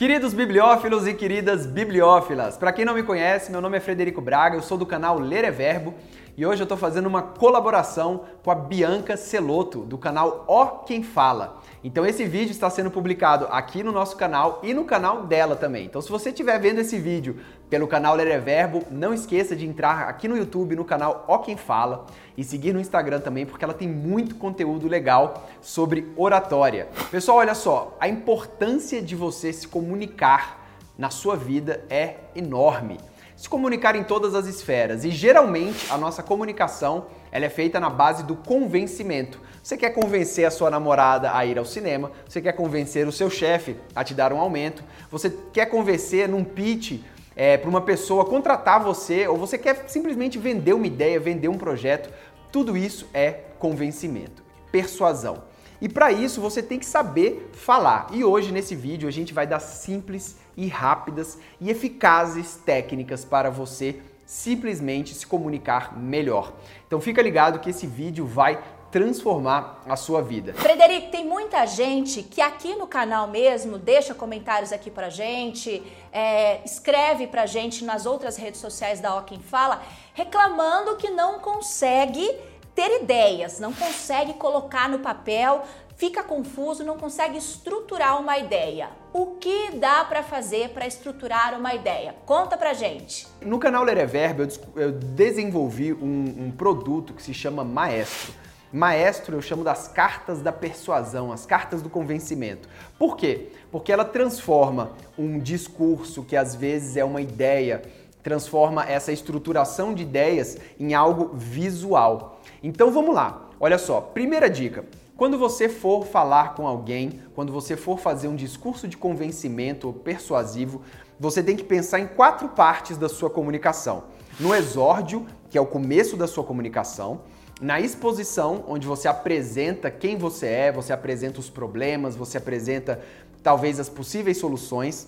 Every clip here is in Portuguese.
Queridos bibliófilos e queridas bibliófilas, para quem não me conhece, meu nome é Frederico Braga, eu sou do canal Ler é Verbo e hoje eu estou fazendo uma colaboração com a Bianca Celoto, do canal Ó Quem Fala. Então esse vídeo está sendo publicado aqui no nosso canal e no canal dela também. Então se você estiver vendo esse vídeo pelo canal Ler é Verbo, não esqueça de entrar aqui no YouTube, no canal Ó Quem Fala e seguir no Instagram também, porque ela tem muito conteúdo legal sobre oratória. Pessoal, olha só, a importância de você se comunicar na sua vida é enorme se comunicar em todas as esferas. E geralmente a nossa comunicação ela é feita na base do convencimento. Você quer convencer a sua namorada a ir ao cinema, você quer convencer o seu chefe a te dar um aumento, você quer convencer num pitch é, para uma pessoa contratar você, ou você quer simplesmente vender uma ideia, vender um projeto. Tudo isso é convencimento, persuasão. E para isso você tem que saber falar. E hoje nesse vídeo a gente vai dar simples e rápidas e eficazes técnicas para você simplesmente se comunicar melhor. Então fica ligado que esse vídeo vai transformar a sua vida. Frederico, tem muita gente que aqui no canal mesmo deixa comentários aqui pra gente, é, escreve pra gente nas outras redes sociais da Ó Quem Fala, reclamando que não consegue ter ideias, não consegue colocar no papel, fica confuso, não consegue estruturar uma ideia. O que dá para fazer para estruturar uma ideia? Conta pra gente. No canal Ler é Verbo eu desenvolvi um, um produto que se chama Maestro. Maestro eu chamo das cartas da persuasão, as cartas do convencimento. Por quê? Porque ela transforma um discurso que às vezes é uma ideia, transforma essa estruturação de ideias em algo visual. Então vamos lá. Olha só, primeira dica. Quando você for falar com alguém, quando você for fazer um discurso de convencimento persuasivo, você tem que pensar em quatro partes da sua comunicação. No exórdio, que é o começo da sua comunicação, na exposição, onde você apresenta quem você é, você apresenta os problemas, você apresenta talvez as possíveis soluções,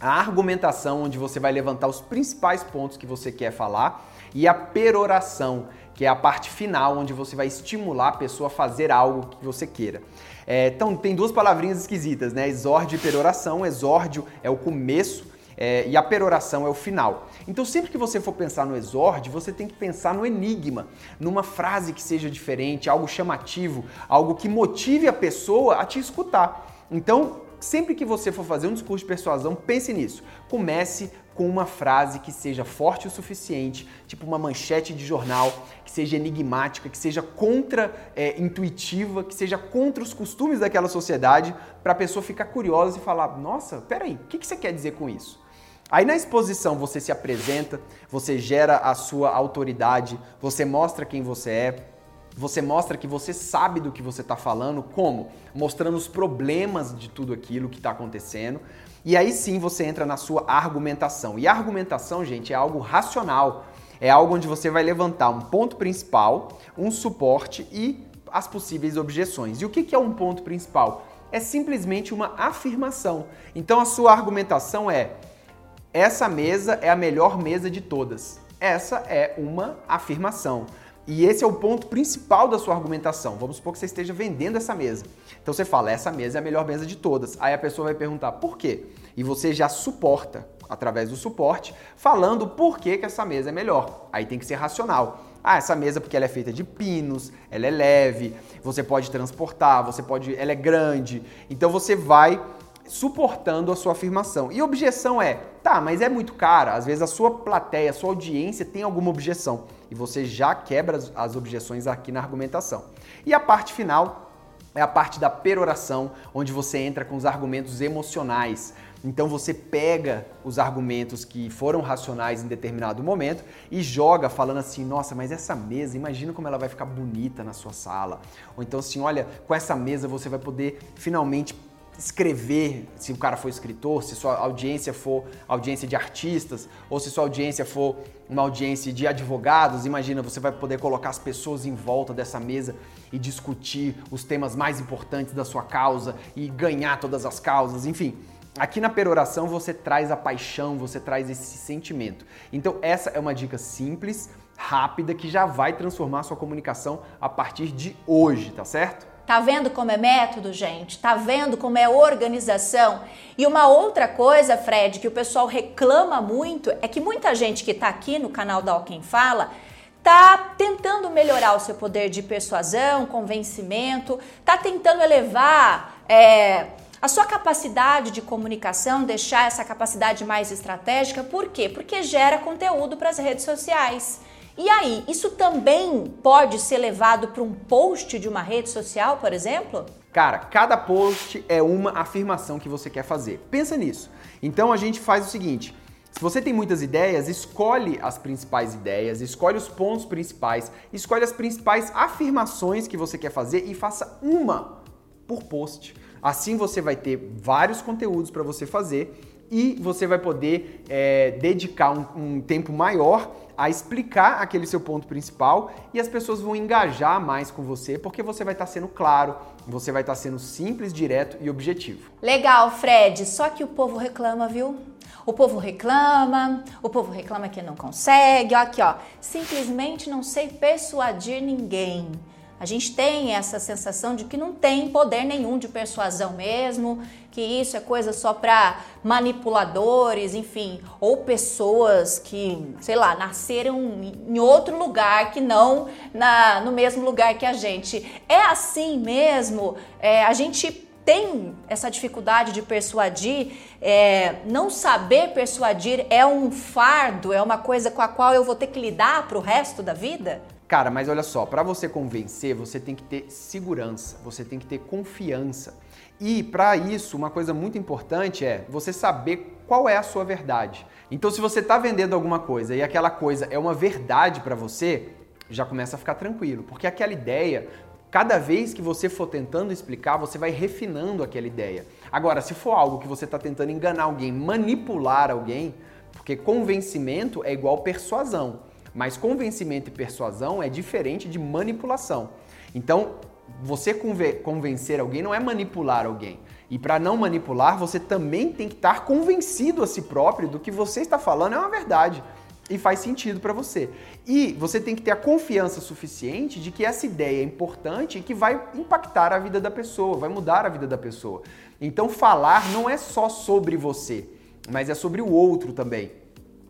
a argumentação, onde você vai levantar os principais pontos que você quer falar, e a peroração, que é a parte final, onde você vai estimular a pessoa a fazer algo que você queira. É, então, tem duas palavrinhas esquisitas, né? Exórdio e peroração. Exórdio é o começo é, e a peroração é o final. Então, sempre que você for pensar no exórdio, você tem que pensar no enigma, numa frase que seja diferente, algo chamativo, algo que motive a pessoa a te escutar. Então, sempre que você for fazer um discurso de persuasão, pense nisso. Comece com uma frase que seja forte o suficiente, tipo uma manchete de jornal, que seja enigmática, que seja contra-intuitiva, é, que seja contra os costumes daquela sociedade, para a pessoa ficar curiosa e falar: nossa, peraí, o que, que você quer dizer com isso? Aí na exposição você se apresenta, você gera a sua autoridade, você mostra quem você é, você mostra que você sabe do que você está falando, como? Mostrando os problemas de tudo aquilo que está acontecendo. E aí sim você entra na sua argumentação. E a argumentação, gente, é algo racional. É algo onde você vai levantar um ponto principal, um suporte e as possíveis objeções. E o que é um ponto principal? É simplesmente uma afirmação. Então a sua argumentação é: essa mesa é a melhor mesa de todas. Essa é uma afirmação. E esse é o ponto principal da sua argumentação. Vamos supor que você esteja vendendo essa mesa. Então você fala, essa mesa é a melhor mesa de todas. Aí a pessoa vai perguntar, por quê? E você já suporta, através do suporte, falando por que, que essa mesa é melhor. Aí tem que ser racional. Ah, essa mesa porque ela é feita de pinos, ela é leve, você pode transportar, você pode, ela é grande. Então você vai suportando a sua afirmação. E objeção é, tá, mas é muito cara. Às vezes a sua plateia, a sua audiência tem alguma objeção e você já quebra as, as objeções aqui na argumentação. E a parte final é a parte da peroração, onde você entra com os argumentos emocionais. Então você pega os argumentos que foram racionais em determinado momento e joga falando assim: "Nossa, mas essa mesa, imagina como ela vai ficar bonita na sua sala". Ou então assim: "Olha, com essa mesa você vai poder finalmente escrever, se o cara for escritor, se sua audiência for audiência de artistas, ou se sua audiência for uma audiência de advogados, imagina, você vai poder colocar as pessoas em volta dessa mesa e discutir os temas mais importantes da sua causa e ganhar todas as causas, enfim. Aqui na peroração você traz a paixão, você traz esse sentimento. Então essa é uma dica simples, rápida, que já vai transformar sua comunicação a partir de hoje, tá certo? Tá vendo como é método, gente? Tá vendo como é organização? E uma outra coisa, Fred, que o pessoal reclama muito é que muita gente que tá aqui no canal da Ó Quem Fala tá tentando melhorar o seu poder de persuasão, convencimento, tá tentando elevar é, a sua capacidade de comunicação, deixar essa capacidade mais estratégica. Por quê? Porque gera conteúdo para as redes sociais. E aí, isso também pode ser levado para um post de uma rede social, por exemplo? Cara, cada post é uma afirmação que você quer fazer. Pensa nisso. Então a gente faz o seguinte: se você tem muitas ideias, escolhe as principais ideias, escolhe os pontos principais, escolhe as principais afirmações que você quer fazer e faça uma por post. Assim você vai ter vários conteúdos para você fazer e você vai poder é, dedicar um, um tempo maior a explicar aquele seu ponto principal e as pessoas vão engajar mais com você porque você vai estar tá sendo claro, você vai estar tá sendo simples, direto e objetivo. Legal, Fred. Só que o povo reclama, viu? O povo reclama, o povo reclama que não consegue. Ó, aqui, ó. Simplesmente não sei persuadir ninguém. A gente tem essa sensação de que não tem poder nenhum de persuasão mesmo, que isso é coisa só para manipuladores, enfim, ou pessoas que, sei lá, nasceram em outro lugar que não na, no mesmo lugar que a gente. É assim mesmo? É, a gente tem essa dificuldade de persuadir, é, não saber persuadir é um fardo, é uma coisa com a qual eu vou ter que lidar para o resto da vida? Cara, mas olha só, para você convencer, você tem que ter segurança, você tem que ter confiança. E para isso, uma coisa muito importante é você saber qual é a sua verdade. Então, se você está vendendo alguma coisa e aquela coisa é uma verdade para você, já começa a ficar tranquilo, porque aquela ideia Cada vez que você for tentando explicar, você vai refinando aquela ideia. Agora, se for algo que você está tentando enganar alguém, manipular alguém, porque convencimento é igual persuasão. Mas convencimento e persuasão é diferente de manipulação. Então, você convencer alguém não é manipular alguém. E para não manipular, você também tem que estar convencido a si próprio do que você está falando é uma verdade e faz sentido para você. E você tem que ter a confiança suficiente de que essa ideia é importante e que vai impactar a vida da pessoa, vai mudar a vida da pessoa. Então, falar não é só sobre você, mas é sobre o outro também.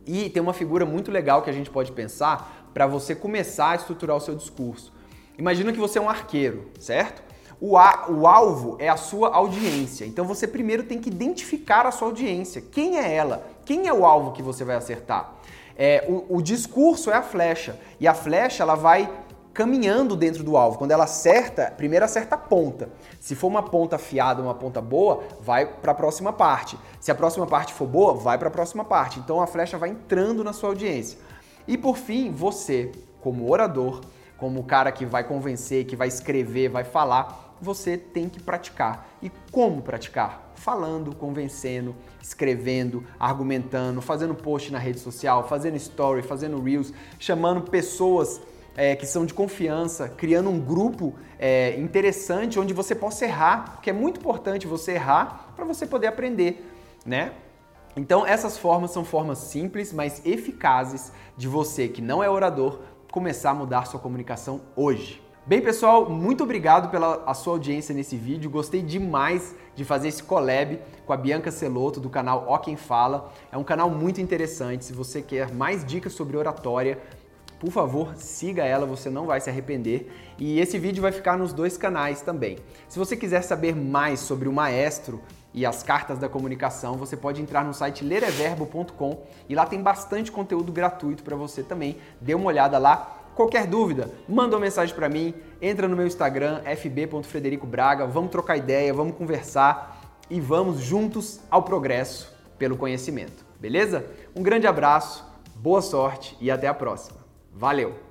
E tem uma figura muito legal que a gente pode pensar para você começar a estruturar o seu discurso. Imagina que você é um arqueiro, certo? O, a, o alvo é a sua audiência. Então você primeiro tem que identificar a sua audiência. Quem é ela? Quem é o alvo que você vai acertar? É, o, o discurso é a flecha. E a flecha ela vai caminhando dentro do alvo. Quando ela acerta, primeiro acerta a ponta. Se for uma ponta afiada, uma ponta boa, vai para a próxima parte. Se a próxima parte for boa, vai para a próxima parte. Então a flecha vai entrando na sua audiência. E por fim, você, como orador, como o cara que vai convencer, que vai escrever, vai falar, você tem que praticar. E como praticar? Falando, convencendo, escrevendo, argumentando, fazendo post na rede social, fazendo story, fazendo reels, chamando pessoas é, que são de confiança, criando um grupo é, interessante onde você possa errar, porque é muito importante você errar para você poder aprender, né? Então essas formas são formas simples, mas eficazes de você que não é orador começar a mudar sua comunicação hoje. Bem, pessoal, muito obrigado pela sua audiência nesse vídeo. Gostei demais de fazer esse collab com a Bianca Celoto do canal Ó Quem Fala. É um canal muito interessante. Se você quer mais dicas sobre oratória, por favor, siga ela, você não vai se arrepender. E esse vídeo vai ficar nos dois canais também. Se você quiser saber mais sobre o maestro e as cartas da comunicação, você pode entrar no site lereverbo.com e lá tem bastante conteúdo gratuito para você também. Dê uma olhada lá. Qualquer dúvida, manda uma mensagem para mim, entra no meu Instagram, fb.fredericobraga, vamos trocar ideia, vamos conversar e vamos juntos ao progresso pelo conhecimento. Beleza? Um grande abraço, boa sorte e até a próxima. Valeu!